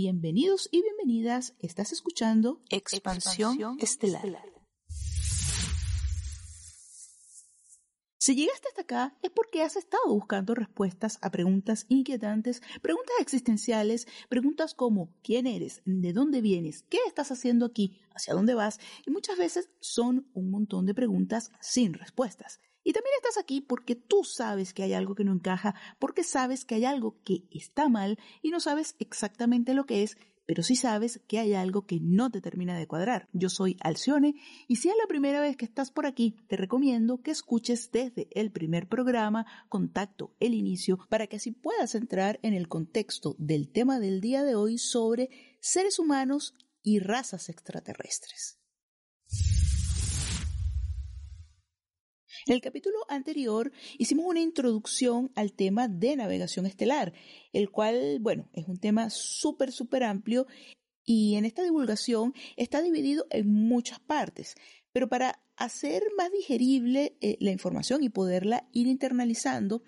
bienvenidos y bienvenidas. Estás escuchando Expansión, Estelar. Si llegaste hasta acá es porque has estado buscando respuestas a preguntas inquietantes, preguntas existenciales, preguntas como ¿quién eres? ¿De dónde vienes? ¿Qué estás haciendo aquí? ¿Hacia dónde vas? Y muchas veces son un montón de preguntas sin respuestas. Y también estás aquí porque tú sabes que hay algo que no encaja, porque sabes que hay algo que está mal y no sabes exactamente lo que es, pero sí sabes que hay algo que no te termina de cuadrar. Yo soy Alcione y si es la primera vez que estás por aquí, te recomiendo que escuches desde el primer programa, Contacto, el inicio, para que así puedas entrar en el contexto del tema del día de hoy sobre seres humanos y razas extraterrestres. En el capítulo anterior hicimos una introducción al tema de navegación estelar, el cual, bueno, es un tema súper, súper amplio y en esta divulgación está dividido en muchas partes. Pero para hacer más digerible eh, la información y poderla ir internalizando,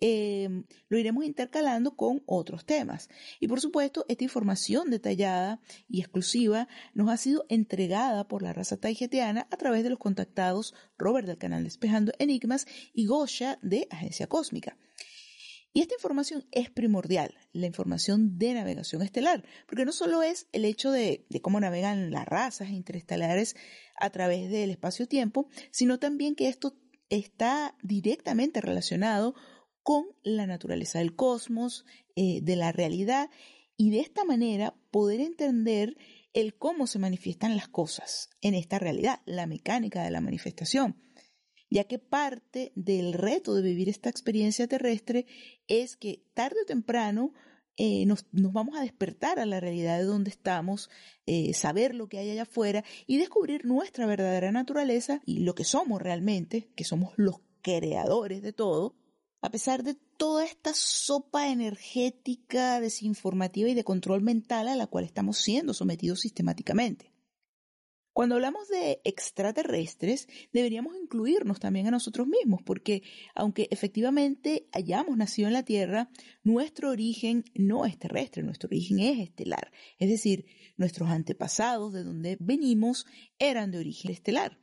Em, lo iremos intercalando con otros temas. Y por supuesto, esta información detallada y exclusiva nos ha sido entregada por la raza taijetiana a través de los contactados Robert del canal Despejando Enigmas y Gosha de Agencia Cósmica. Y esta información es primordial, la información de navegación estelar, porque no solo es el hecho de, de cómo navegan las razas interestelares a través del espacio-tiempo, sino también que esto está directamente relacionado con la naturaleza del cosmos, eh, de la realidad, y de esta manera poder entender el cómo se manifiestan las cosas en esta realidad, la mecánica de la manifestación, ya que parte del reto de vivir esta experiencia terrestre es que tarde o temprano eh, nos, vamos a despertar a la realidad de donde estamos, eh, saber lo que hay allá afuera y descubrir nuestra verdadera naturaleza y lo que somos realmente, que somos los creadores de todo, a pesar de toda esta sopa energética, desinformativa y de control mental a la cual estamos siendo sometidos sistemáticamente. Cuando hablamos de extraterrestres, deberíamos incluirnos también a nosotros mismos, porque aunque efectivamente hayamos nacido en la Tierra, nuestro origen no es terrestre, nuestro origen es estelar. Es decir, nuestros antepasados de donde venimos eran de origen estelar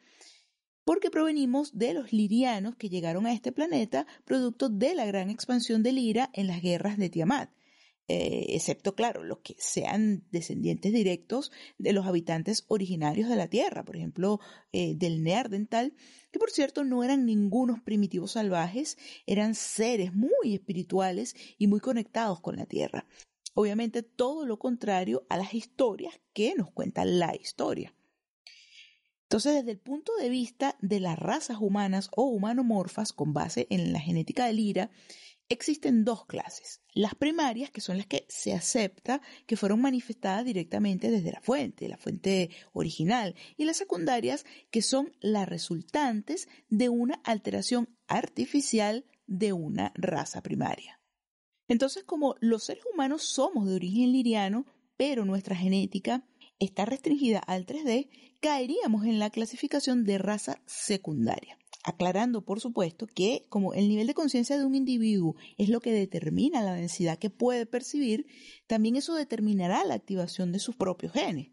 porque provenimos de los lirianos que llegaron a este planeta producto de la gran expansión de Lira en las guerras de Tiamat. Eh, excepto, claro, los que sean descendientes directos de los habitantes originarios de la Tierra, por ejemplo, eh, del Neardental, que por cierto no eran ningunos primitivos salvajes, eran seres muy espirituales y muy conectados con la Tierra. Obviamente todo lo contrario a las historias que nos cuenta la historia. Entonces, desde el punto de vista de las razas humanas o humanomorfas con base en la genética del IRA, existen dos clases. Las primarias, que son las que se acepta que fueron manifestadas directamente desde la fuente, la fuente original, y las secundarias, que son las resultantes de una alteración artificial de una raza primaria. Entonces, como los seres humanos somos de origen liriano, pero nuestra genética está restringida al 3D, caeríamos en la clasificación de raza secundaria. Aclarando, por supuesto, que como el nivel de conciencia de un individuo es lo que determina la densidad que puede percibir, también eso determinará la activación de sus propios genes.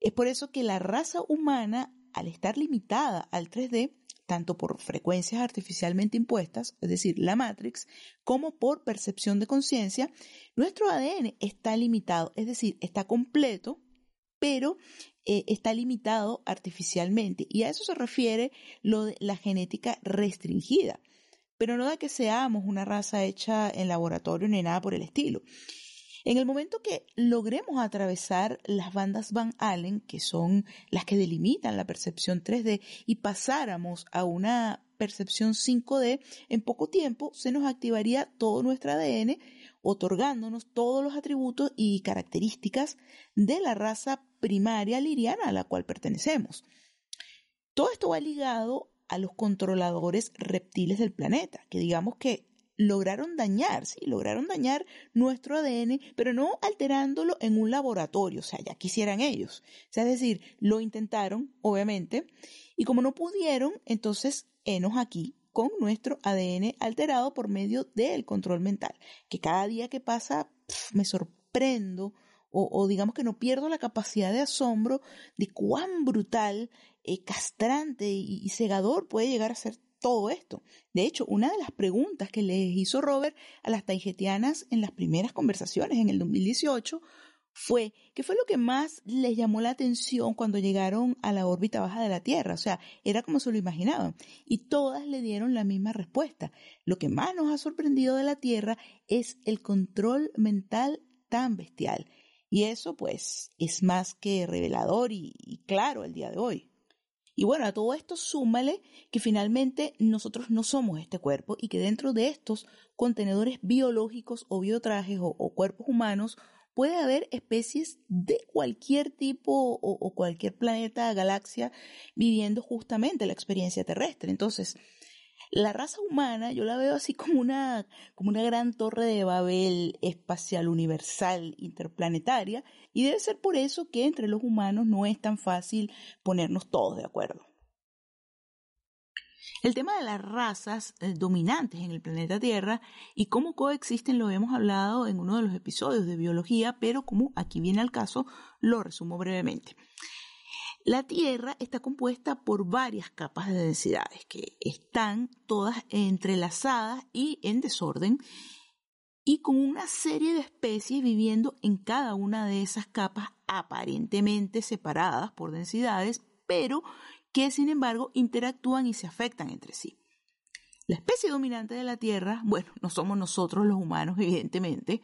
Es por eso que la raza humana al estar limitada al 3D, tanto por frecuencias artificialmente impuestas, es decir, la Matrix, como por percepción de conciencia, nuestro ADN está limitado, es decir, está completo, pero eh, está limitado artificialmente. Y a eso se refiere lo de la genética restringida. Pero no da que seamos una raza hecha en laboratorio ni nada por el estilo. En el momento que logremos atravesar las bandas Van Allen, que son las que delimitan la percepción 3D, y pasáramos a una percepción 5D, en poco tiempo se nos activaría todo nuestro ADN, otorgándonos todos los atributos y características de la raza primaria liriana a la cual pertenecemos. Todo esto va ligado a los controladores reptiles del planeta, que digamos que lograron dañar, sí, lograron dañar nuestro ADN, pero no alterándolo en un laboratorio, o sea, ya quisieran ellos. Sea, es decir, lo intentaron, obviamente, y como no pudieron, entonces, enos aquí con nuestro ADN alterado por medio del control mental, que cada día que pasa me sorprendo o, digamos que no pierdo la capacidad de asombro de cuán brutal, eh, castrante y cegador puede llegar a ser todo esto. De hecho, una de las preguntas que les hizo Robert a las taijetianas en las primeras conversaciones en el 2018 fue qué fue lo que más les llamó la atención cuando llegaron a la órbita baja de la Tierra. O sea, era como se lo imaginaban. Y todas le dieron la misma respuesta. Lo que más nos ha sorprendido de la Tierra es el control mental tan bestial. Y eso pues es más que revelador y, y claro el día de hoy. Y bueno, a todo esto súmale que finalmente nosotros no somos este cuerpo y que dentro de estos contenedores biológicos o biotrajes o, cuerpos humanos puede haber especies de cualquier tipo o, cualquier planeta, galaxia, viviendo justamente la experiencia terrestre. Entonces, la raza humana yo la veo así como una, como una gran torre de Babel espacial universal interplanetaria y debe ser por eso que entre los humanos no es tan fácil ponernos todos de acuerdo. El tema de las razas eh, dominantes en el planeta Tierra y cómo coexisten lo hemos hablado en uno de los episodios de biología, pero como aquí viene al caso, lo resumo brevemente. La Tierra está compuesta por varias capas de densidades que están todas entrelazadas y en desorden y con una serie de especies viviendo en cada una de esas capas aparentemente separadas por densidades, pero que sin embargo interactúan y se afectan entre sí. La especie dominante de la Tierra, bueno, no somos nosotros los humanos, evidentemente,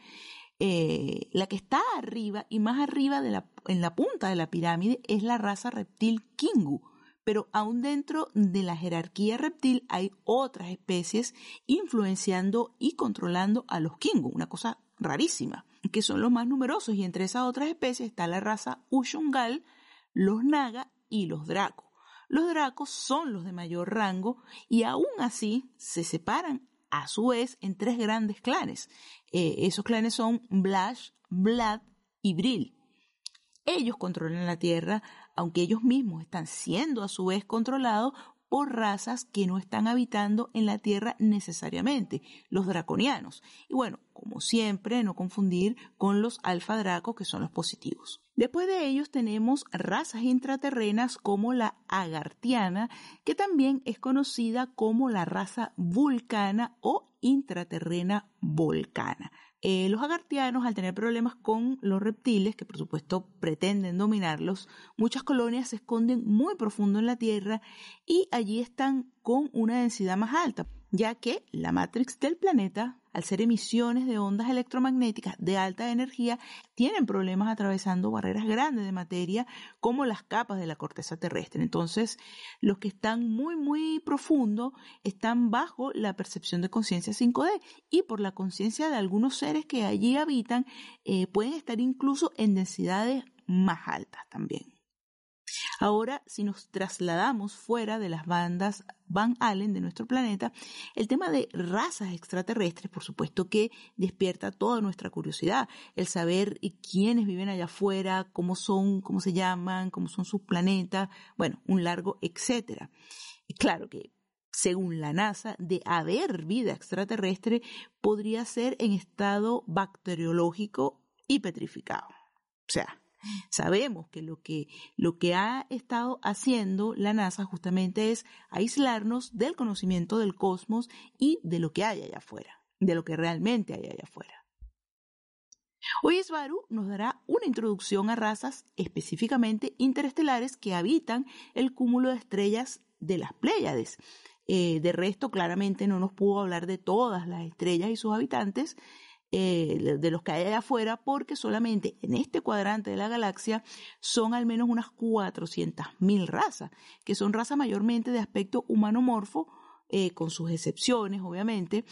eh, la que está arriba y más arriba de la, en la punta de la pirámide es la raza reptil Kingu, pero aún dentro de la jerarquía reptil hay otras especies influenciando y controlando a los Kingu, una cosa rarísima, que son los más numerosos y entre esas otras especies está la raza Ushungal, los Naga y los Draco. Los Dracos son los de mayor rango y aún así se separan a su vez en tres grandes clanes, eh, esos clanes son Blash, Vlad y Brill. Ellos controlan la Tierra, aunque ellos mismos están siendo a su vez controlados por razas que no están habitando en la Tierra necesariamente, los draconianos. Y bueno, como siempre, no confundir con los alfa dracos que son los positivos. Después de ellos tenemos razas intraterrenas como la agartiana, que también es conocida como la raza vulcana o intraterrena volcana. Eh, los agartianos, al tener problemas con los reptiles, que por supuesto pretenden dominarlos, muchas colonias se esconden muy profundo en la Tierra y allí están con una densidad más alta, ya que la matrix del planeta al ser emisiones de ondas electromagnéticas de alta energía, tienen problemas atravesando barreras grandes de materia como las capas de la corteza terrestre. Entonces, los que están muy, muy profundo están bajo la percepción de conciencia 5D y por la conciencia de algunos seres que allí habitan, eh, pueden estar incluso en densidades más altas también. Ahora, si nos trasladamos fuera de las bandas Van Allen de nuestro planeta, el tema de razas extraterrestres, por supuesto que despierta toda nuestra curiosidad, el saber quiénes viven allá afuera, cómo son, cómo se llaman, cómo son sus planetas, bueno, un largo etcétera. Claro que según la NASA, de haber vida extraterrestre, podría ser en estado bacteriológico y petrificado. O sea, Sabemos que lo que, lo que ha estado haciendo la NASA justamente es aislarnos del conocimiento del cosmos y de lo que hay allá afuera, de lo que realmente hay allá afuera. Hoy Svaru nos dará una introducción a razas específicamente interestelares que habitan el cúmulo de estrellas de las Pléyades. Eh, de resto, claramente no nos pudo hablar de todas las estrellas y sus habitantes, eh, de los que hay allá afuera, porque solamente en este cuadrante de la galaxia son al menos unas 400.000 razas, que son razas mayormente de aspecto humanomorfo, eh, con sus excepciones, obviamente,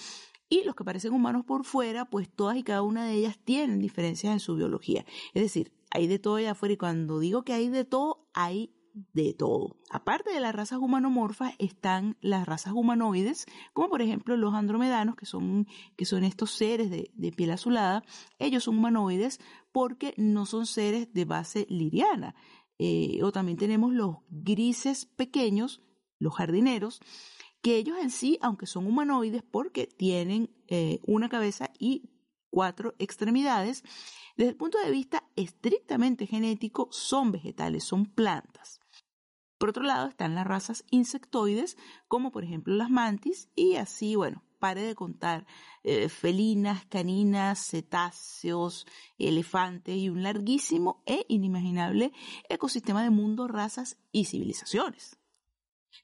y los que parecen humanos por fuera, pues todas y cada una de ellas tienen diferencias en su biología. Es decir, hay de todo allá afuera y cuando digo que hay de todo, hay de todo. Aparte de las razas humanomorfas están las razas humanoides, como por ejemplo los andromedanos, que son, que son estos seres de, piel azulada. Ellos son humanoides porque no son seres de base liriana. Eh, o también tenemos los grises pequeños, los jardineros, que ellos en sí, aunque son humanoides porque tienen eh, una cabeza y cuatro extremidades, desde el punto de vista estrictamente genético son vegetales, son plantas. Por otro lado están las razas insectoides, como por ejemplo las mantis, y así, bueno, pare de contar, eh, felinas, caninas, cetáceos, elefantes y un larguísimo e inimaginable ecosistema de mundo, razas y civilizaciones.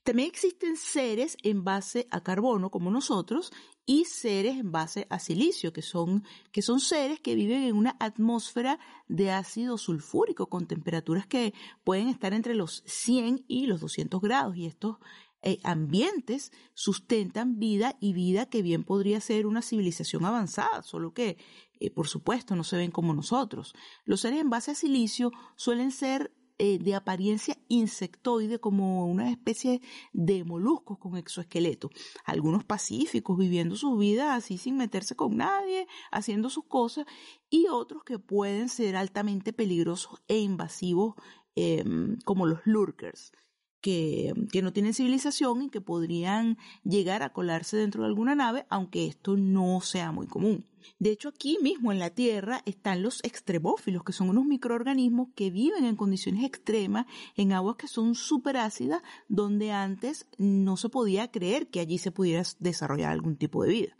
También existen seres en base a carbono como nosotros y seres en base a silicio, que son, que son seres que viven en una atmósfera de ácido sulfúrico con temperaturas que pueden estar entre los 100 y los 200 grados. Y estos eh, ambientes sustentan vida y vida que bien podría ser una civilización avanzada, solo que, eh, por supuesto, no se ven como nosotros. Los seres en base a silicio suelen ser eh, de apariencia insectoide como una especie de moluscos con exoesqueleto. Algunos pacíficos viviendo su vida así sin meterse con nadie, haciendo sus cosas, y otros que pueden ser altamente peligrosos e invasivos em, como los lurkers que, no tienen civilización y que podrían llegar a colarse dentro de alguna nave, aunque esto no sea muy común. De hecho, aquí mismo en la Tierra están los extremófilos, que son unos microorganismos que viven en condiciones extremas, en aguas que son súper ácidas, donde antes no se podía creer que allí se pudiera desarrollar algún tipo de vida.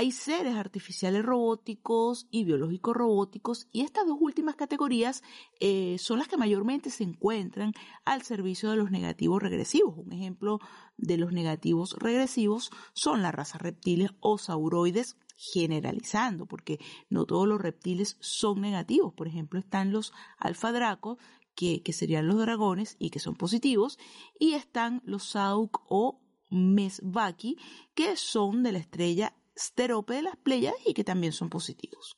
Hay seres artificiales robóticos y biológicos robóticos y estas dos últimas categorías eh, son las que mayormente se encuentran al servicio de los negativos regresivos. Un ejemplo de los negativos regresivos son las razas reptiles o sauroides generalizando, porque no todos los reptiles son negativos. Por ejemplo, están los alfa dracos, que, que, serían los dragones y que son positivos, y están los sauk o mesvaki, que son de la estrella de las playas y que también son positivos.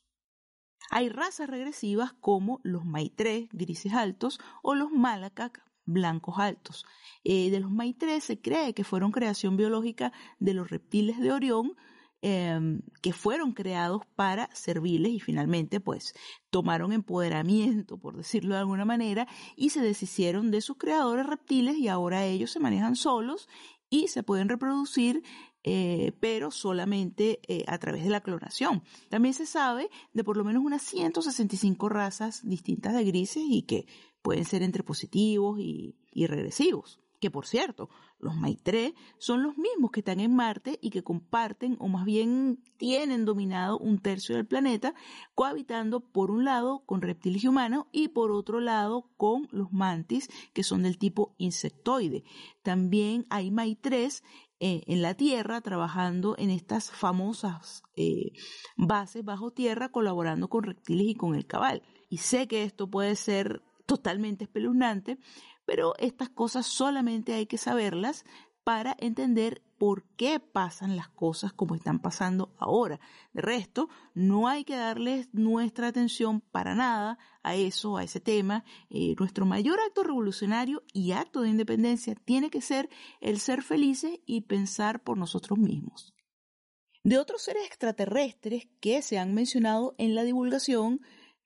Hay razas regresivas como los maitrés grises altos o los malacac blancos altos. Eh, de los maitrés se cree que fueron creación biológica de los reptiles de Orión, em, que fueron creados para servirles y finalmente pues tomaron empoderamiento, por decirlo de alguna manera, y se deshicieron de sus creadores reptiles y ahora ellos se manejan solos y se pueden reproducir eh, pero solamente eh, a través de la clonación. También se sabe de por lo menos unas 165 razas distintas de grises y que pueden ser entre positivos y, regresivos. Que por cierto, los Maitre son los mismos que están en Marte y que comparten o más bien tienen dominado un tercio del planeta, cohabitando por un lado con reptiles y humanos y por otro lado con los mantis que son del tipo insectoide. También hay Maitres eh, en la tierra, trabajando en estas famosas eh, bases bajo tierra, colaborando con reptiles y con el cabal. Y sé que esto puede ser totalmente espeluznante, pero estas cosas solamente hay que saberlas para entender por qué pasan las cosas como están pasando ahora. De resto, no hay que darles nuestra atención para nada a eso, a ese tema. Eh, nuestro mayor acto revolucionario y acto de independencia tiene que ser el ser felices y pensar por nosotros mismos. De otros seres extraterrestres que se han mencionado en la divulgación,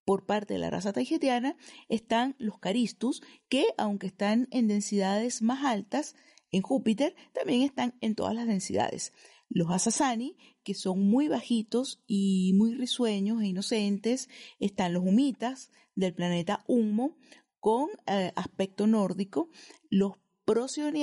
por parte de la raza taigetiana están los caristus, que aunque están en densidades más altas, en Júpiter también están en todas las densidades. Los Asasani, que son muy bajitos y muy risueños e inocentes, están los Humitas del planeta Humo con eh, aspecto nórdico, los Procyon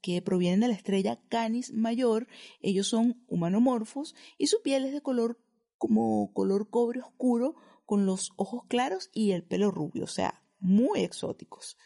que provienen de la estrella Canis Mayor, ellos son humanomorfos y su piel es de color como color cobre oscuro con los ojos claros y el pelo rubio, o sea, muy exóticos.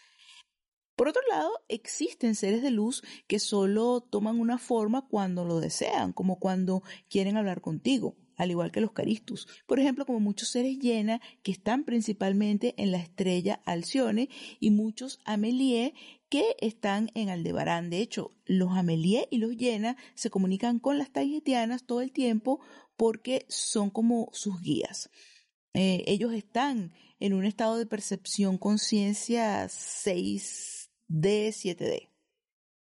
Por otro lado, existen seres de luz que solo toman una forma cuando lo desean, como cuando quieren hablar contigo, al igual que los caristus. Por ejemplo, como muchos seres llena que están principalmente en la estrella Alcione y muchos Amelie que están en Aldebarán. De hecho, los Amelie y los llena se comunican con las taigetianas todo el tiempo porque son como sus guías. Eh, ellos están en un estado de percepción conciencia 6D, 7D.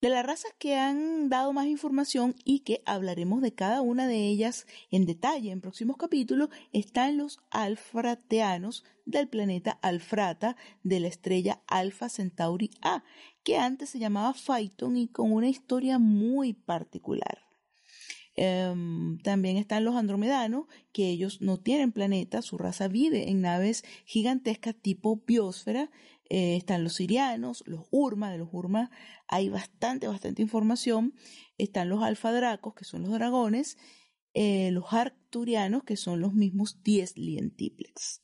De las razas que han dado más información y que hablaremos de cada una de ellas en detalle en próximos capítulos están los alfrateanos del planeta Alfrata de la estrella Alpha Centauri A, que antes se llamaba Phaeton y con una historia muy particular. Em, también están los andromedanos, que ellos no tienen planeta, su raza vive en naves gigantescas tipo biosfera. Eh, están los sirianos, los urma, de los urma hay bastante, bastante información. Están los alfadracos, que son los dragones, eh, los arcturianos, que son los mismos 10 lientiplex.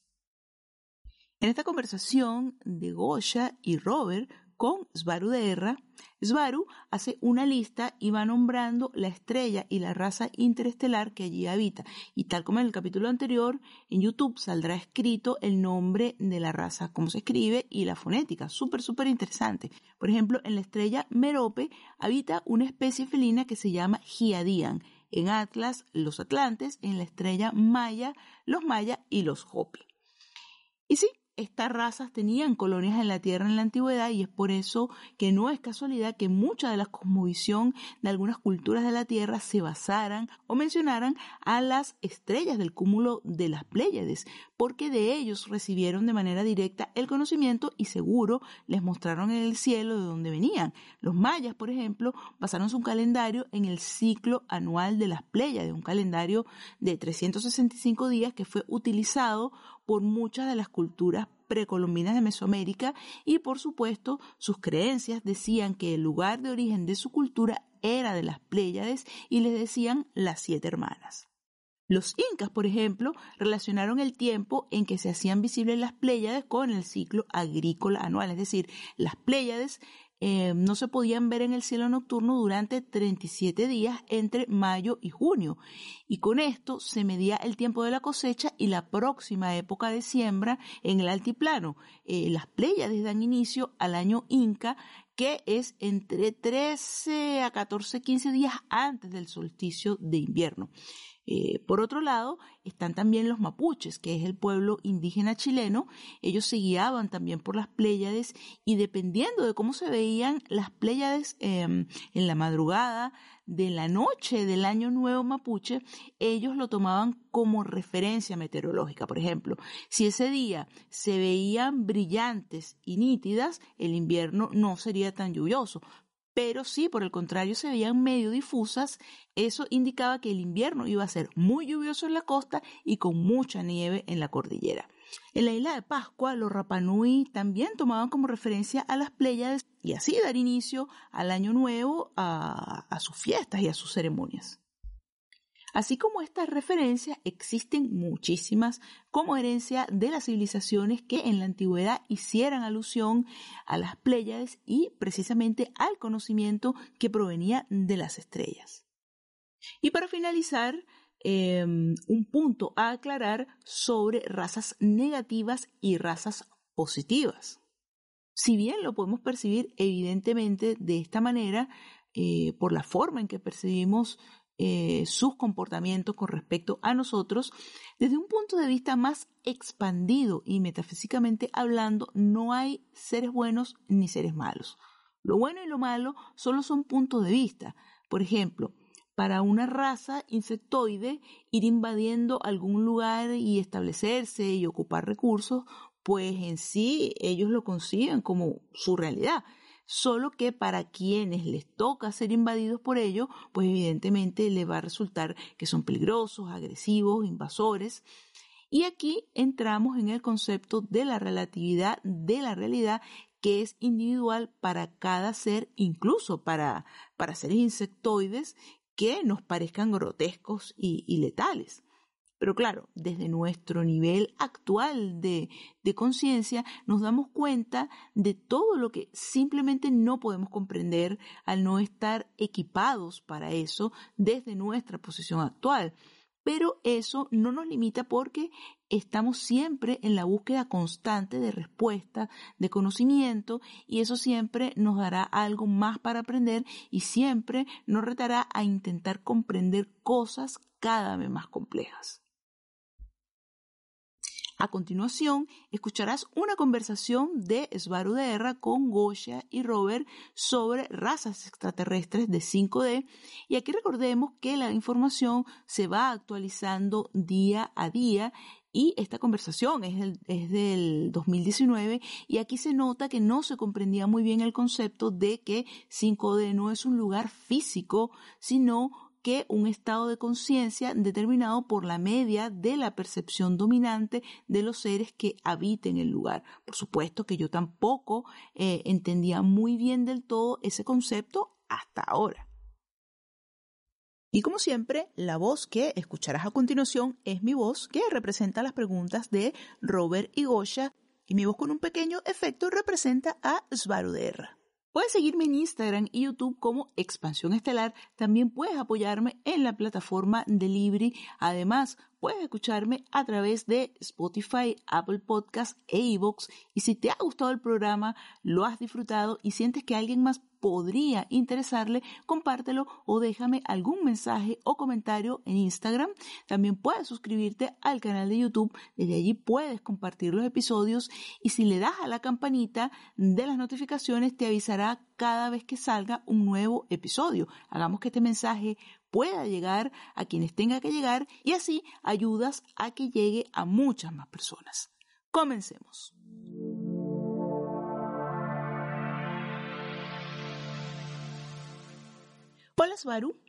En esta conversación de Goya y Robert con Svaru de Erra, Svaru hace una lista y va nombrando la estrella y la raza interestelar que allí habita. Y tal como en el capítulo anterior, en YouTube saldrá escrito el nombre de la raza, cómo se escribe y la fonética. Súper, súper interesante. Por ejemplo, en la estrella Merope habita una especie felina que se llama Giadian. En Atlas, los Atlantes. En la estrella Maya, los Maya y los Hopi. Y sí, estas razas tenían colonias en la Tierra en la antigüedad y es por eso que no es casualidad que mucha de la cosmovisión de algunas culturas de la Tierra se basaran o mencionaran a las estrellas del cúmulo de las Pléyades, porque de ellos recibieron de manera directa el conocimiento y seguro les mostraron en el cielo de dónde venían. Los mayas, por ejemplo, basaron su calendario en el ciclo anual de las Pléyades, un calendario de 365 días que fue utilizado por muchas de las culturas precolombinas de Mesoamérica y por supuesto sus creencias decían que el lugar de origen de su cultura era de las Pléyades y les decían las siete hermanas. Los incas, por ejemplo, relacionaron el tiempo en que se hacían visibles las Pléyades con el ciclo agrícola anual, es decir, las Pléyades eh, no se podían ver en el cielo nocturno durante 37 días entre mayo y junio. Y con esto se medía el tiempo de la cosecha y la próxima época de siembra en el altiplano. Eh, las Pléyades dan inicio al año Inca, que es entre 13 a 14, 15 días antes del solsticio de invierno. Eh, por otro lado, están también los mapuches, que es el pueblo indígena chileno. Ellos se guiaban también por las Pléyades y dependiendo de cómo se veían las Pléyades em, en la madrugada de la noche del año nuevo mapuche, ellos lo tomaban como referencia meteorológica. Por ejemplo, si ese día se veían brillantes y nítidas, el invierno no sería tan lluvioso pero si por el contrario se veían medio difusas, eso indicaba que el invierno iba a ser muy lluvioso en la costa y con mucha nieve en la cordillera. En la isla de Pascua, los Rapanui también tomaban como referencia a las Pléyades y así dar inicio al año nuevo, a, a sus fiestas y a sus ceremonias. Así como estas referencias, existen muchísimas como herencia de las civilizaciones que en la antigüedad hicieran alusión a las Pléyades y precisamente al conocimiento que provenía de las estrellas. Y para finalizar, em, un punto a aclarar sobre razas negativas y razas positivas. Si bien lo podemos percibir evidentemente de esta manera, eh, por la forma en que percibimos eh, sus comportamientos con respecto a nosotros, desde un punto de vista más expandido y metafísicamente hablando, no hay seres buenos ni seres malos. Lo bueno y lo malo solo son puntos de vista. Por ejemplo, para una raza insectoide, ir invadiendo algún lugar y establecerse y ocupar recursos, pues en sí ellos lo conciben como su realidad. solo que para quienes les toca ser invadidos por ellos, pues evidentemente le va a resultar que son peligrosos, agresivos, invasores. Y aquí entramos en el concepto de la relatividad de la realidad que es individual para cada ser, incluso para, para seres insectoides que nos parezcan grotescos y letales. Pero claro, desde nuestro nivel actual de, conciencia nos damos cuenta de todo lo que simplemente no podemos comprender al no estar equipados para eso desde nuestra posición actual. Pero eso no nos limita porque estamos siempre en la búsqueda constante de respuesta, de conocimiento, y eso siempre nos dará algo más para aprender y siempre nos retará a intentar comprender cosas cada vez más complejas. A continuación, escucharás una conversación de Svaruderra con Goya y Robert sobre razas extraterrestres de 5D y aquí recordemos que la información se va actualizando día a día y esta conversación es, es, del 2019 y aquí se nota que no se comprendía muy bien el concepto de que 5D no es un lugar físico, sino que un estado de conciencia determinado por la media de la percepción dominante de los seres que habiten el lugar. Por supuesto que yo tampoco eh, entendía muy bien del todo ese concepto hasta ahora. Y como siempre, la voz que escucharás a continuación es mi voz que representa las preguntas de Robert y Gosha y mi voz con un pequeño efecto representa a Svaruderra. Puedes seguirme en Instagram y YouTube como Expansión Estelar. También puedes apoyarme en la plataforma de Libri. Además, puedes escucharme a través de Spotify, Apple Podcasts e iVoox. Y si te ha gustado el programa, lo has disfrutado y sientes que alguien más podría interesarle, compártelo o déjame algún mensaje o comentario en Instagram. También puedes suscribirte al canal de YouTube, desde allí puedes compartir los episodios y si le das a la campanita de las notificaciones te avisará cada vez que salga un nuevo episodio. Hagamos que este mensaje pueda llegar a quienes tenga que llegar y así ayudas a que llegue a muchas más personas. Comencemos. Hola Svaru.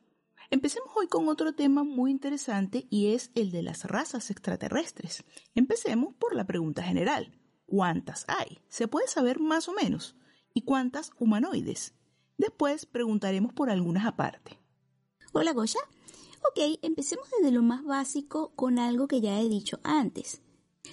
Empecemos hoy con otro tema muy interesante y es el de las razas extraterrestres. Empecemos por la pregunta general. ¿Cuántas hay? ¿Se puede saber más o menos? ¿Y cuántas humanoides? Después preguntaremos por algunas aparte. Hola Goya. Ok, empecemos desde lo más básico con algo que ya he dicho antes.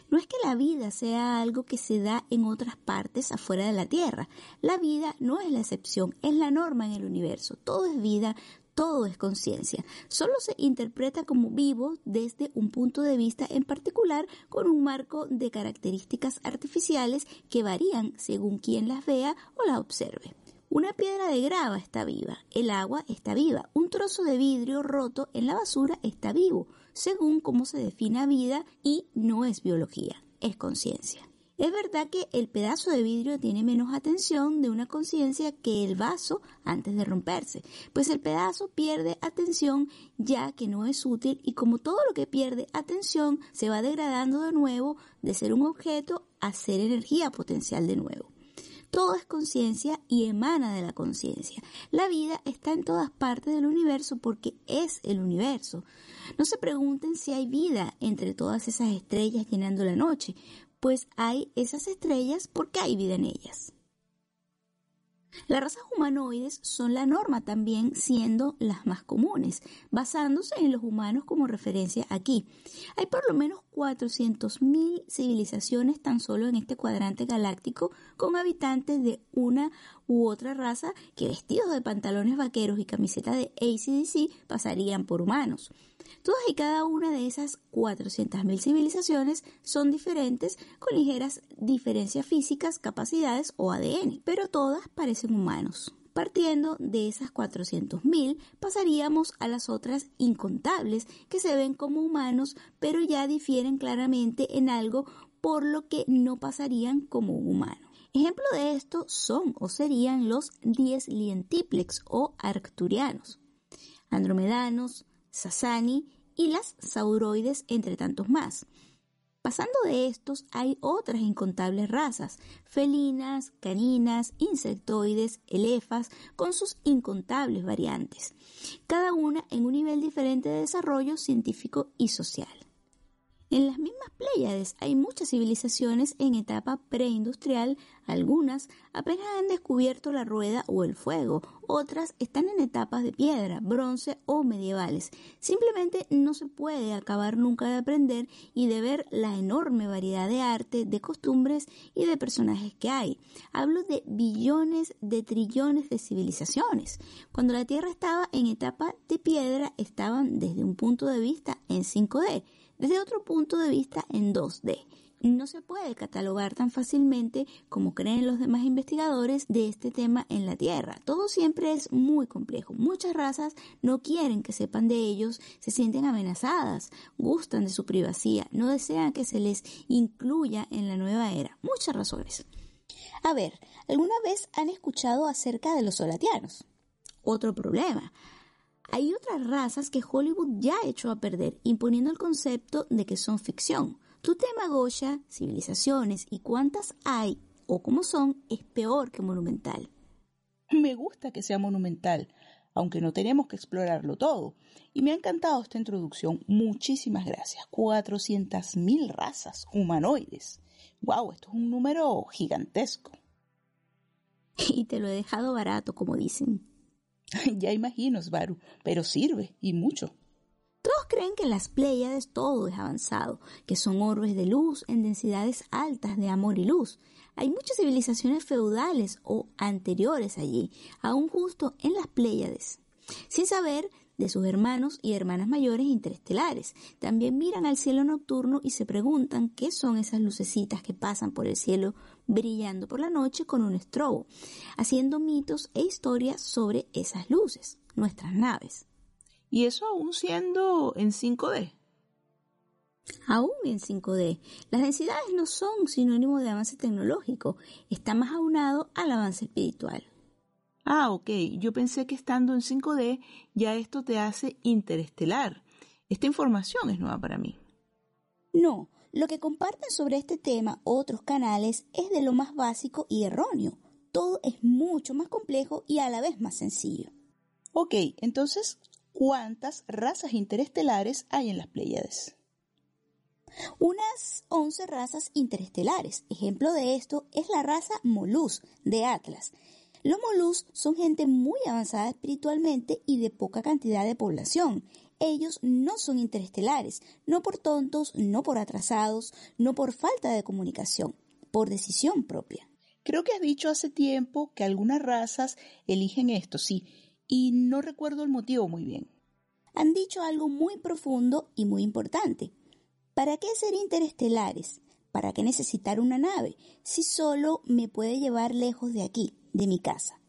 No es que la vida sea algo que se da en otras partes afuera de la Tierra. La vida no es la excepción, es la norma en el universo. Todo es vida, todo es conciencia. Solo se interpreta como vivo desde un punto de vista en particular con un marco de características artificiales que varían según quien las vea o las observe. Una piedra de grava está viva, el agua está viva, un trozo de vidrio roto en la basura está vivo, según cómo se defina vida y no es biología, es conciencia. Es verdad que el pedazo de vidrio tiene menos atención de una conciencia que el vaso antes de romperse, pues el pedazo pierde atención ya que no es útil y como todo lo que pierde atención se va degradando de nuevo de ser un objeto a ser energía potencial de nuevo. Todo es conciencia y emana de la conciencia. La vida está en todas partes del universo porque es el universo. No se pregunten si hay vida entre todas esas estrellas llenando la noche, pues hay esas estrellas porque hay vida en ellas. Las razas humanoides son la norma también siendo las más comunes, basándose en los humanos como referencia aquí. Hay por lo menos 400.000 civilizaciones tan solo en este cuadrante galáctico con habitantes de una u otra raza que vestidos de pantalones vaqueros y camiseta de ACDC pasarían por humanos. Todas y cada una de esas 400.000 civilizaciones son diferentes con ligeras diferencias físicas, capacidades o ADN, pero todas parecen humanos. Partiendo de esas 400.000, pasaríamos a las otras incontables que se ven como humanos, pero ya difieren claramente en algo por lo que no pasarían como humano. Ejemplo de esto son o serían los 10 lientiplex o arcturianos, andromedanos, Sasani y las sauroides, entre tantos más. Pasando de estos hay otras incontables razas, felinas, caninas, insectoides, elefas, con sus incontables variantes, cada una en un nivel diferente de desarrollo científico y social. En las mismas Pléyades hay muchas civilizaciones en etapa preindustrial, algunas apenas han descubierto la rueda o el fuego, otras están en etapas de piedra, bronce o medievales. Simplemente no se puede acabar nunca de aprender y de ver la enorme variedad de arte, de costumbres y de personajes que hay. Hablo de billones de trillones de civilizaciones. Cuando la Tierra estaba en etapa de piedra, estaban desde un punto de vista en 5D desde otro punto de vista en 2D. No se puede catalogar tan fácilmente como creen los demás investigadores de este tema en la Tierra. Todo siempre es muy complejo. Muchas razas no quieren que sepan de ellos, se sienten amenazadas, gustan de su privacidad, no desean que se les incluya en la nueva era. Muchas razones. A ver, ¿alguna vez han escuchado acerca de los solatianos? Otro problema. Hay otras razas que Hollywood ya echó a perder, imponiendo el concepto de que son ficción. Tu tema Goya, civilizaciones y cuántas hay o cómo son es peor que monumental. Me gusta que sea monumental, aunque no tenemos que explorarlo todo. Y me ha encantado esta introducción. Muchísimas gracias. 400.000 razas humanoides. ¡Wow! Esto es un número gigantesco. Y te lo he dejado barato, como dicen. ya imagino, Svaru, pero sirve y mucho. Todos creen que en las Pléyades todo es avanzado, que son orbes de luz en densidades altas de amor y luz. Hay muchas civilizaciones feudales o anteriores allí, aún justo en las Pléyades, sin saber de sus hermanos y hermanas mayores interestelares. También miran al cielo nocturno y se preguntan qué son esas lucecitas que pasan por el cielo brillando por la noche con un estrobo, haciendo mitos e historias sobre esas luces, nuestras naves. ¿Y eso aún siendo en 5D? Aún en 5D, las densidades no son sinónimo de avance tecnológico, está más aunado al avance espiritual. Ah, ok, yo pensé que estando en 5D ya esto te hace interestelar. Esta información es nueva para mí. No, lo que comparten sobre este tema otros canales es de lo más básico y erróneo. Todo es mucho más complejo y a la vez más sencillo. Ok, entonces, ¿cuántas razas interestelares hay en las Pléyades? Unas 11 razas interestelares. Ejemplo de esto es la raza Molus de Atlas, los Molus son gente muy avanzada espiritualmente y de poca cantidad de población. Ellos no son interestelares, no por tontos, no por atrasados, no por falta de comunicación, por decisión propia. Creo que has dicho hace tiempo que algunas razas eligen esto, sí, y no recuerdo el motivo muy bien. Han dicho algo muy profundo y muy importante. ¿Para qué ser interestelares? ¿Para qué necesitar una nave si solo me puede llevar lejos de aquí? De mi casa.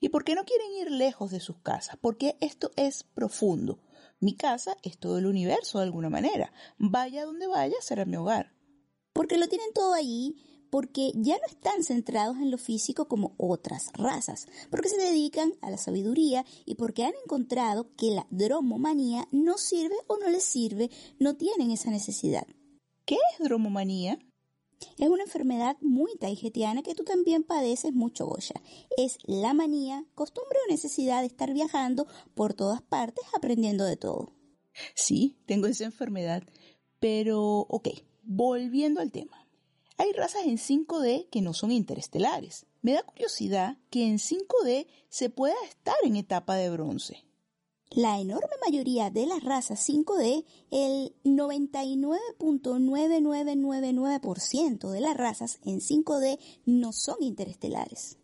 ¿Y por qué no quieren ir lejos de sus casas? Porque esto es profundo. Mi casa es todo el universo de alguna manera. Vaya donde vaya, será mi hogar. Porque lo tienen todo allí, porque ya no están centrados en lo físico como otras razas, porque se dedican a la sabiduría y porque han encontrado que la dromomanía no sirve o no les sirve, no tienen esa necesidad. ¿Qué es dromomanía? Es una enfermedad muy taijetiana que tú también padeces mucho, Goya. Es la manía, costumbre o necesidad de estar viajando por todas partes aprendiendo de todo. Sí, tengo esa enfermedad. Pero, ok, volviendo al tema. Hay razas en 5D que no son interestelares. Me da curiosidad que en 5D se pueda estar en etapa de bronce. La enorme mayoría de las razas 5D, el 99.9999% de las razas en 5D no son interestelares.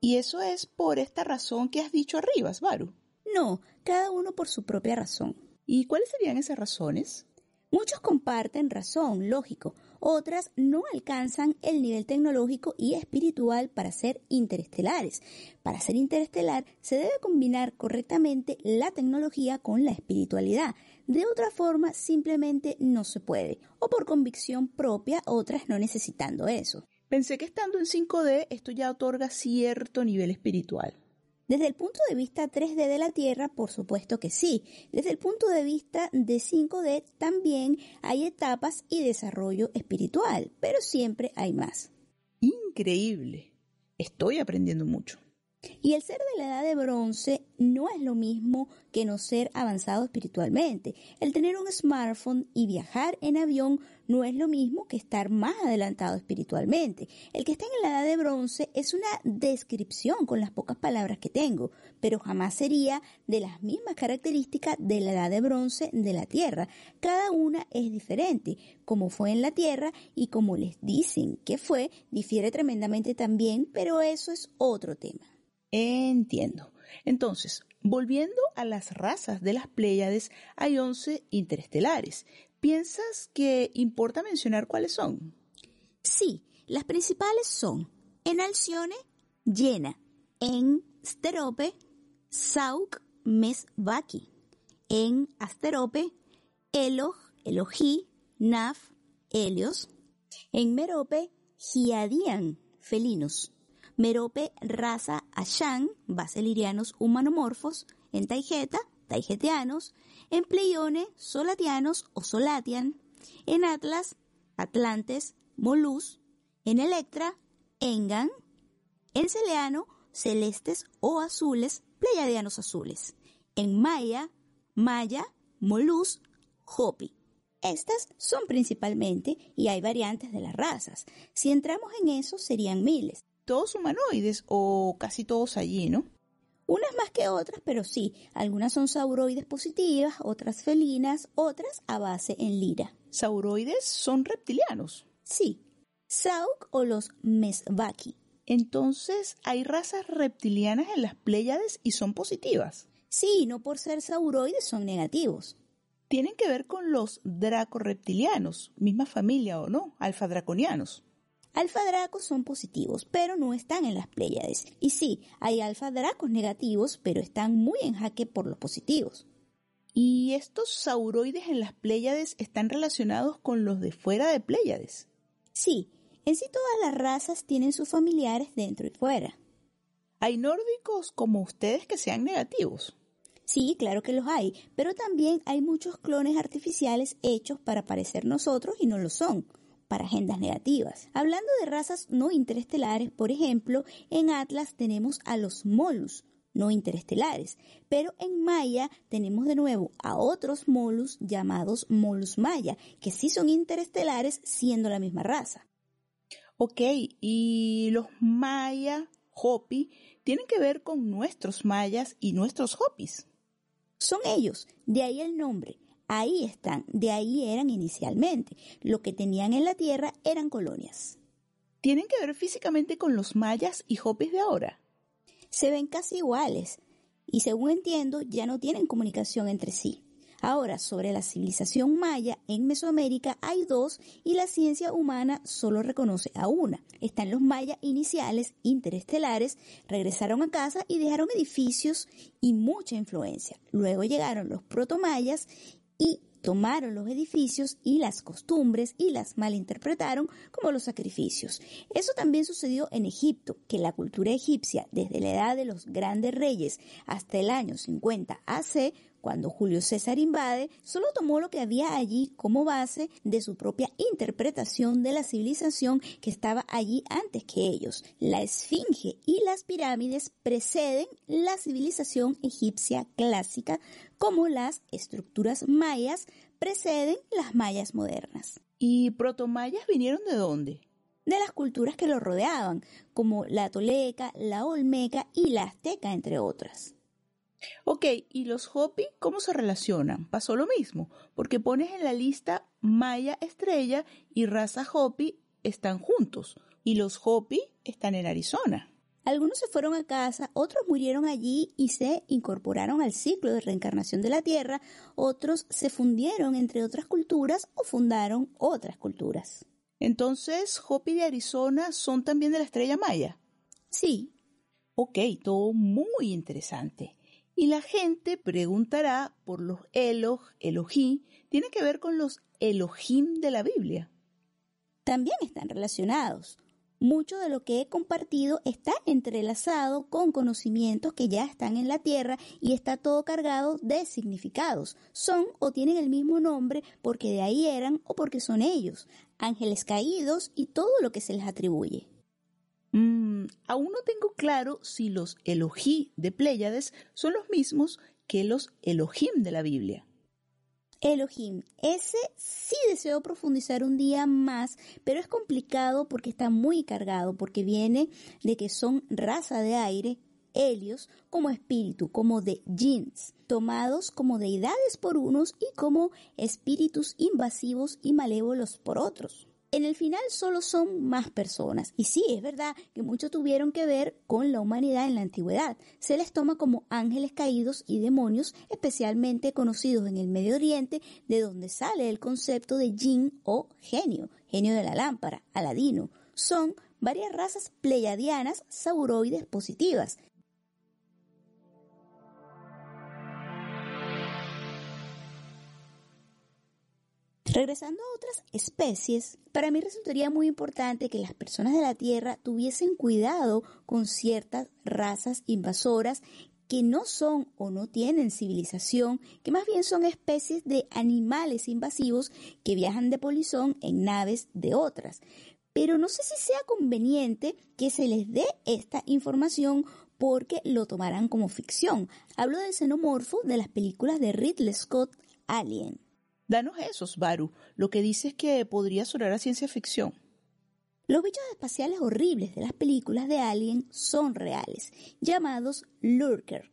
¿Y eso es por esta razón que has dicho arriba, Svaru? No, cada uno por su propia razón. ¿Y cuáles serían esas razones? Muchos comparten razón, lógico, otras no alcanzan el nivel tecnológico y espiritual para ser interestelares. Para ser interestelar se debe combinar correctamente la tecnología con la espiritualidad. De otra forma simplemente no se puede, o por convicción propia, otras no necesitando eso. Pensé que estando en 5D esto ya otorga cierto nivel espiritual. Desde el punto de vista 3D de la Tierra, por supuesto que sí. Desde el punto de vista de 5D también hay etapas y desarrollo espiritual, pero siempre hay más. Increíble. Estoy aprendiendo mucho. Y el ser de la edad de bronce no es lo mismo que no ser avanzado espiritualmente. El tener un smartphone y viajar en avión no es lo mismo que estar más adelantado espiritualmente. El que está en la edad de bronce es una descripción con las pocas palabras que tengo, pero jamás sería de las mismas características de la edad de bronce de la Tierra. Cada una es diferente. Como fue en la Tierra y como les dicen que fue, difiere tremendamente también, pero eso es otro tema. Entiendo. Entonces, volviendo a las razas de las Pléyades, hay 11 interestelares. ¿Piensas que importa mencionar cuáles son? Sí, las principales son en Alcione, Llena, en Sterope, Sauk, Mesvaki, en Asterope, Eloj, Elojí, Naf, Helios, en Merope, Giadian, felinos, Merope, raza Ashan, baselirianos humanomorfos, en Taijeta, taijetianos, en Pleione, solatianos o solatian, en Atlas, atlantes, molus, en Electra, engan, en Celeano, celestes o azules, pleiadianos azules, en Maya, maya, molus, hopi. Estas son principalmente, y hay variantes de las razas. Si entramos en eso, serían miles todos humanoides o casi todos allí, ¿no? Unas más que otras, pero sí, algunas son sauroides positivas, otras felinas, otras a base en lira. ¿Sauroides son reptilianos? Sí, Sauk o los Mesvaki. Entonces, ¿hay razas reptilianas en las Pléyades y son positivas? Sí, no por ser sauroides son negativos. Tienen que ver con los dracoreptilianos, misma familia o no, alfa draconianos. Alfa Dracos son positivos, pero no están en las Pléyades. Y sí, hay Alfa Dracos negativos, pero están muy en jaque por los positivos. ¿Y estos sauroides en las Pléyades están relacionados con los de fuera de Pléyades? Sí, en sí todas las razas tienen sus familiares dentro y fuera. ¿Hay nórdicos como ustedes que sean negativos? Sí, claro que los hay, pero también hay muchos clones artificiales hechos para parecer nosotros y no lo son para agendas negativas. Hablando de razas no interestelares, por ejemplo, en Atlas tenemos a los molus, no interestelares, pero en Maya tenemos de nuevo a otros molus llamados molus maya, que sí son interestelares siendo la misma raza. Ok, y los maya, Hopi, tienen que ver con nuestros mayas y nuestros Hopis. Son ellos, de ahí el nombre. Ahí están, de ahí eran inicialmente. Lo que tenían en la tierra eran colonias. ¿Tienen que ver físicamente con los mayas y hopis de ahora? Se ven casi iguales y según entiendo ya no tienen comunicación entre sí. Ahora, sobre la civilización maya en Mesoamérica hay dos y la ciencia humana solo reconoce a una. Están los mayas iniciales interestelares, regresaron a casa y dejaron edificios y mucha influencia. Luego llegaron los protomayas y tomaron los edificios y las costumbres y las malinterpretaron como los sacrificios. Eso también sucedió en Egipto, que la cultura egipcia, desde la edad de los grandes reyes hasta el año 50 AC, cuando Julio César invade, solo tomó lo que había allí como base de su propia interpretación de la civilización que estaba allí antes que ellos. La esfinge y las pirámides preceden la civilización egipcia clásica como las estructuras mayas preceden las mayas modernas. ¿Y protomayas vinieron de dónde? De las culturas que lo rodeaban, como la toleca, la olmeca y la azteca, entre otras. Ok, ¿y los Hopi cómo se relacionan? Pasó lo mismo, porque pones en la lista Maya Estrella y raza Hopi están juntos, y los Hopi están en Arizona. Algunos se fueron a casa, otros murieron allí y se incorporaron al ciclo de reencarnación de la Tierra, otros se fundieron entre otras culturas o fundaron otras culturas. Entonces, Hopi de Arizona son también de la estrella Maya. Sí. Ok, todo muy interesante. Y la gente preguntará por los Eloj, Elohim, tiene que ver con los Elohim de la Biblia. También están relacionados. Mucho de lo que he compartido está entrelazado con conocimientos que ya están en la Tierra y está todo cargado de significados. Son o tienen el mismo nombre porque de ahí eran o porque son ellos, ángeles caídos y todo lo que se les atribuye. Mm, aún no tengo claro si los Elohim de Pléyades son los mismos que los Elohim de la Biblia. Elohim. Ese sí deseo profundizar un día más, pero es complicado porque está muy cargado, porque viene de que son raza de aire, helios, como espíritu, como de jeans, tomados como deidades por unos y como espíritus invasivos y malévolos por otros en el final solo son más personas. Y sí, es verdad que muchos tuvieron que ver con la humanidad en la antigüedad. Se les toma como ángeles caídos y demonios, especialmente conocidos en el Medio Oriente, de donde sale el concepto de jinn o genio, genio de la lámpara, aladino. Son varias razas pleiadianas sauroides positivas, Regresando a otras especies, para mí resultaría muy importante que las personas de la Tierra tuviesen cuidado con ciertas razas invasoras que no son o no tienen civilización, que más bien son especies de animales invasivos que viajan de polizón en naves de otras. Pero no sé si sea conveniente que se les dé esta información porque lo tomarán como ficción. Hablo del xenomorfo de las películas de Ridley Scott Alien. Danos esos, Baru. Lo que dices que podría sonar a ciencia ficción. Los bichos espaciales horribles de las películas de Alien son reales, llamados lurker.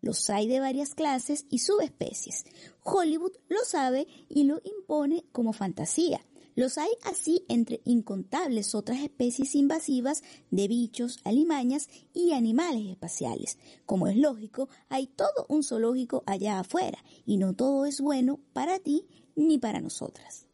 Los hay de varias clases y subespecies. Hollywood lo sabe y lo impone como fantasía. Los hay así entre incontables otras especies invasivas de bichos, alimañas y animales espaciales. Como es lógico, hay todo un zoológico allá afuera y no todo es bueno para ti ni para nosotras.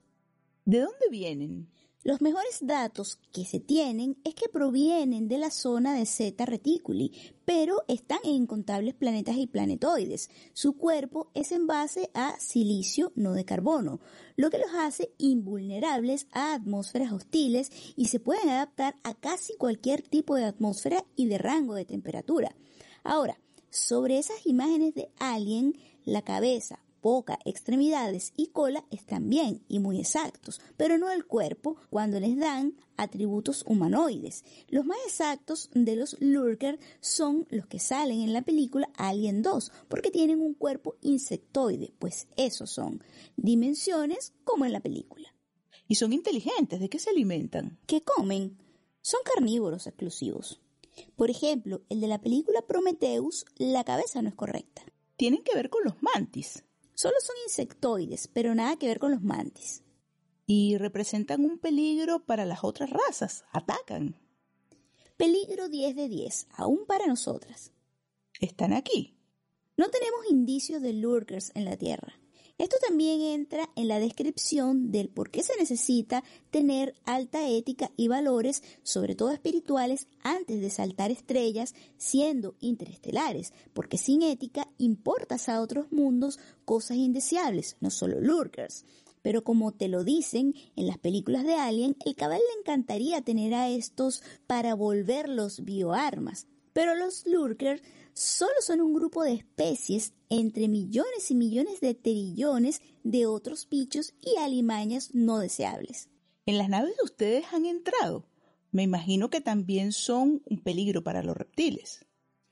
¿De dónde vienen? Los mejores datos que se tienen es que provienen de la zona de Zeta Reticuli, pero están en incontables planetas y planetoides. Su cuerpo es en base a silicio, no de carbono, lo que los hace invulnerables a atmósferas hostiles y se pueden adaptar a casi cualquier tipo de atmósfera y de rango de temperatura. Ahora, sobre esas imágenes de alien, la cabeza, boca, extremidades y cola están bien y muy exactos, pero no el cuerpo cuando les dan atributos humanoides. Los más exactos de los lurker son los que salen en la película Alien 2, porque tienen un cuerpo insectoide, pues esos son dimensiones como en la película. Y son inteligentes, ¿de qué se alimentan? ¿Qué comen? Son carnívoros exclusivos. Por ejemplo, el de la película Prometheus, la cabeza no es correcta. Tienen que ver con los mantis. Solo son insectoides, pero nada que ver con los mantis. Y representan un peligro para las otras razas. Atacan. Peligro 10 de 10, aún para nosotras. Están aquí. No tenemos indicios de lurkers en la Tierra. Esto también entra en la descripción del por qué se necesita tener alta ética y valores, sobre todo espirituales, antes de saltar estrellas siendo interestelares, porque sin ética importas a otros mundos cosas indeseables, no solo lurkers. Pero como te lo dicen en las películas de Alien, el cabal le encantaría tener a estos para volverlos bioarmas. Pero los lurkers solo son un grupo de especies entre millones y millones de trillones de otros bichos y alimañas no deseables. ¿En las naves de ustedes han entrado? Me imagino que también son un peligro para los reptiles.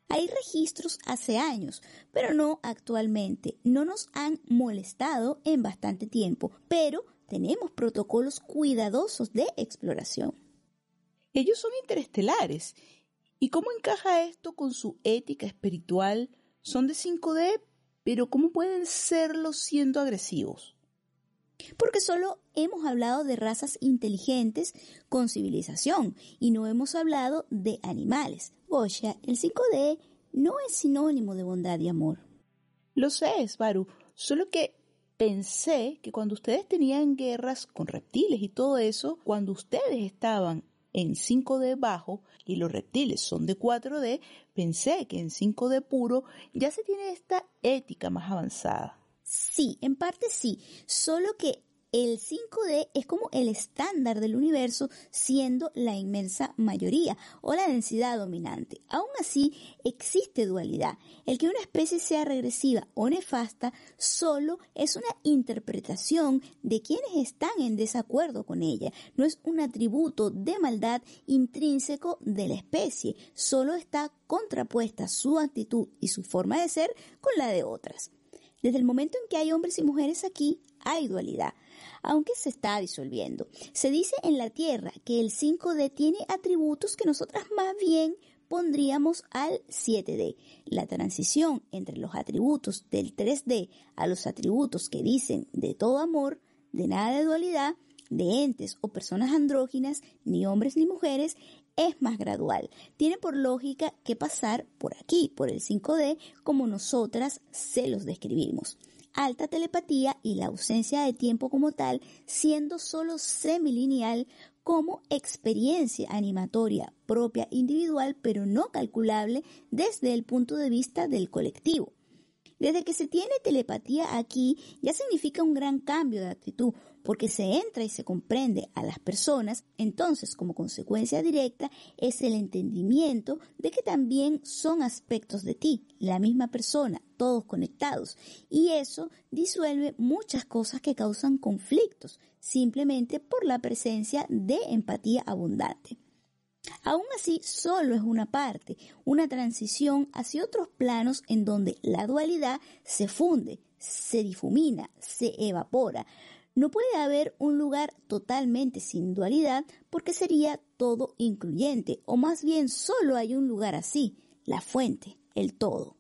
Hay registros hace años, pero no actualmente. No nos han molestado en bastante tiempo, pero tenemos protocolos cuidadosos de exploración. Ellos son interestelares ¿Y cómo encaja esto con su ética espiritual? Son de 5D, pero ¿cómo pueden serlo siendo agresivos? Porque solo hemos hablado de razas inteligentes con civilización y no hemos hablado de animales. Goya, el 5D no es sinónimo de bondad y amor. Lo sé, Svaru, solo que pensé que cuando ustedes tenían guerras con reptiles y todo eso, cuando ustedes estaban en 5D bajo y los reptiles son de 4D, pensé que en 5D puro ya se tiene esta ética más avanzada. Sí, en parte sí, solo que el 5D es como el estándar del universo siendo la inmensa mayoría o la densidad dominante. Aún así, existe dualidad. El que una especie sea regresiva o nefasta solo es una interpretación de quienes están en desacuerdo con ella. No es un atributo de maldad intrínseco de la especie, solo está contrapuesta su actitud y su forma de ser con la de otras. Desde el momento en que hay hombres y mujeres aquí, hay dualidad aunque se está disolviendo. Se dice en la Tierra que el 5D tiene atributos que nosotras más bien pondríamos al 7D. La transición entre los atributos del 3D a los atributos que dicen de todo amor, de nada de dualidad, de entes o personas andróginas, ni hombres ni mujeres, es más gradual. Tiene por lógica que pasar por aquí, por el 5D, como nosotras se los describimos alta telepatía y la ausencia de tiempo como tal, siendo solo semilineal como experiencia animatoria propia individual, pero no calculable desde el punto de vista del colectivo. Desde que se tiene telepatía aquí ya significa un gran cambio de actitud, porque se entra y se comprende a las personas, entonces como consecuencia directa es el entendimiento de que también son aspectos de ti, la misma persona, todos conectados, y eso disuelve muchas cosas que causan conflictos, simplemente por la presencia de empatía abundante. Aún así, solo es una parte, una transición hacia otros planos en donde la dualidad se funde, se difumina, se evapora. No puede haber un lugar totalmente sin dualidad porque sería todo incluyente, o más bien solo hay un lugar así, la fuente, el todo.